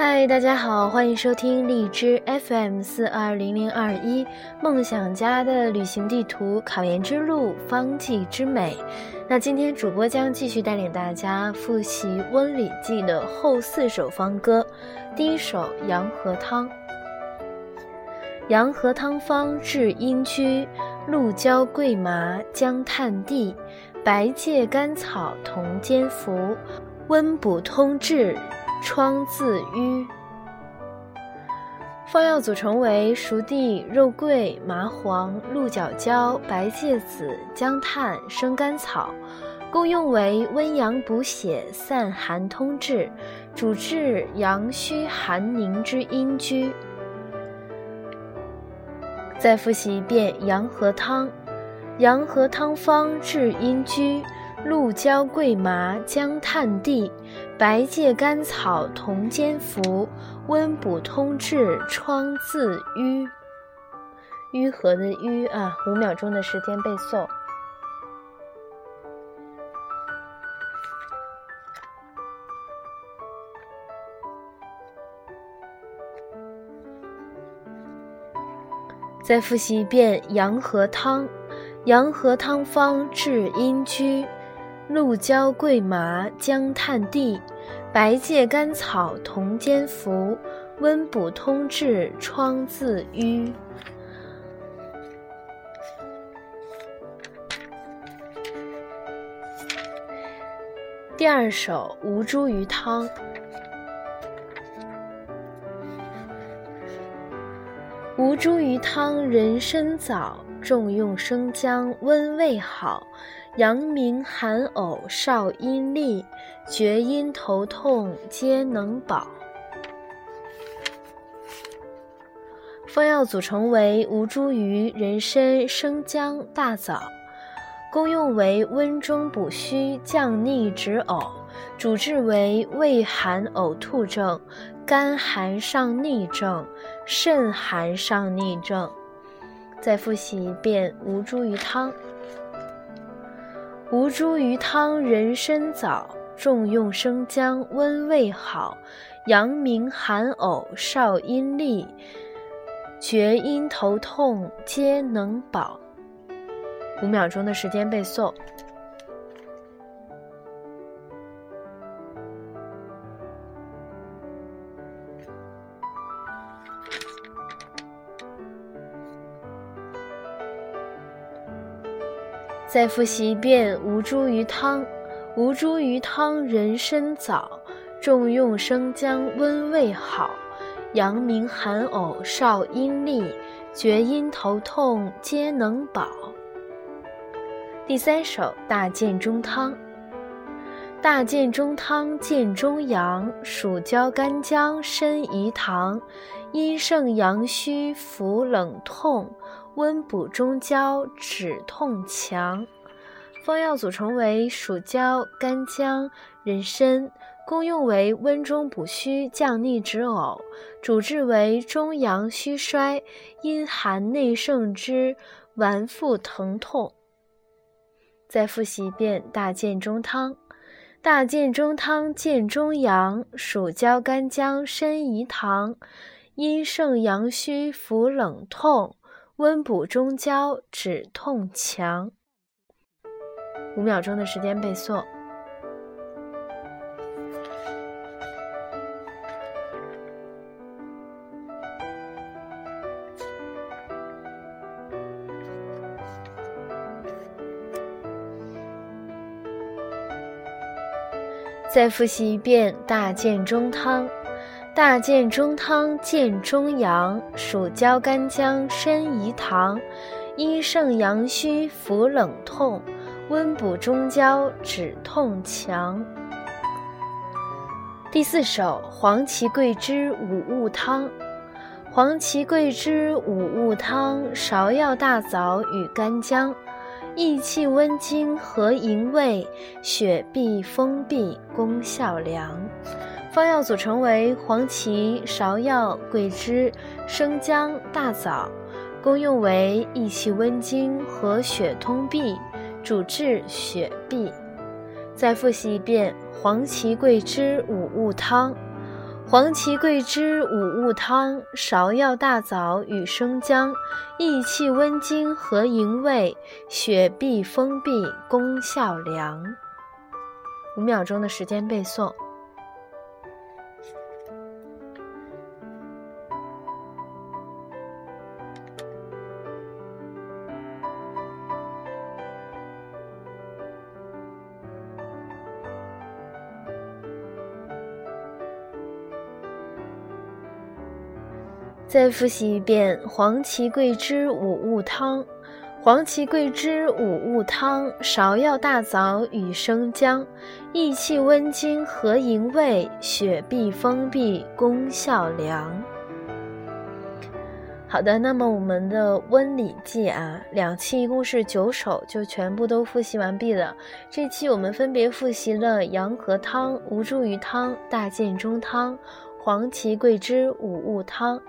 嗨，大家好，欢迎收听荔枝 FM 四二零零二一梦想家的旅行地图考研之路方剂之美。那今天主播将继续带领大家复习《温里记》的后四首方歌。第一首《洋河汤》。洋河汤方治阴虚，鹿胶桂麻姜炭地，白芥甘草同煎服，温补通滞。疮自瘀。方药组成为熟地、肉桂、麻黄、鹿角胶、白芥子、姜炭、生甘草，功用为温阳补血、散寒通滞，主治阳虚寒凝之阴居。再复习一遍阳和汤。阳和汤方治阴居。鹿胶桂麻姜炭地，白芥甘草同煎服，温补通滞，疮自愈。愈合的愈啊，五秒钟的时间背诵。再复习一遍阳和汤，阳和汤方治阴居。鹿胶桂麻姜炭地，白芥甘草同煎服，温补通滞，疮自愈。第二首吴茱萸汤。吴茱萸汤，人参枣，重用生姜，温胃好。阳明寒呕少阴利，厥阴头痛皆能保。方药组成为吴茱萸、人参、生姜、大枣，功用为温中补虚、降逆止呕，主治为胃寒呕吐症、肝寒上逆症、肾寒上逆症。再复习一遍吴茱萸汤。吴茱萸汤，人参枣，重用生姜，温胃好。阳明寒呕少阴利，厥阴头痛皆能保。五秒钟的时间背诵。再复习一遍吴茱萸汤。吴茱萸汤，人参枣，重用生姜，温胃好。阳明寒呕少阴利，厥阴头痛皆能保。第三首大建中汤。大建中汤，建中阳，属焦干姜参饴糖，阴盛阳虚腹冷痛。温补中焦，止痛强。方药组成为蜀椒、干姜、人参，功用为温中补虚、降逆止呕，主治为中阳虚衰、阴寒内盛之脘腹疼痛。再复习一遍大建中汤。大建中汤，建中阳，蜀椒、干姜、参饴糖，阴盛阳虚服冷痛。温补中焦，止痛强。五秒钟的时间背诵。再复习一遍大建中汤。大建中汤，建中阳，属焦干姜参饴糖，阴盛阳虚服冷痛，温补中焦，止痛强。第四首黄芪桂枝五物汤。黄芪桂枝五物汤，芍药大枣与干姜，益气温经和营卫，血痹风闭，功效良。方药组成为黄芪、芍药、桂枝、生姜、大枣，功用为益气温经和血通痹，主治血闭。再复习一遍黄芪桂枝五物汤。黄芪桂枝五物汤，芍药大枣与生姜，益气温经和营卫，血闭封闭，功效良。五秒钟的时间背诵。再复习一遍黄芪桂枝五物汤。黄芪桂枝五物汤，芍药大枣与生姜，益气温经和营胃，血闭风闭，功效良。好的，那么我们的温里记啊，两期一共是九首，就全部都复习完毕了。这期我们分别复习了阳和汤、吴茱萸汤、大建中汤、黄芪桂枝五物汤。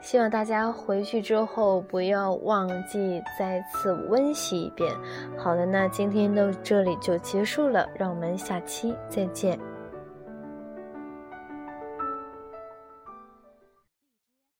希望大家回去之后不要忘记再次温习一遍。好的，那今天到这里就结束了，让我们下期再见。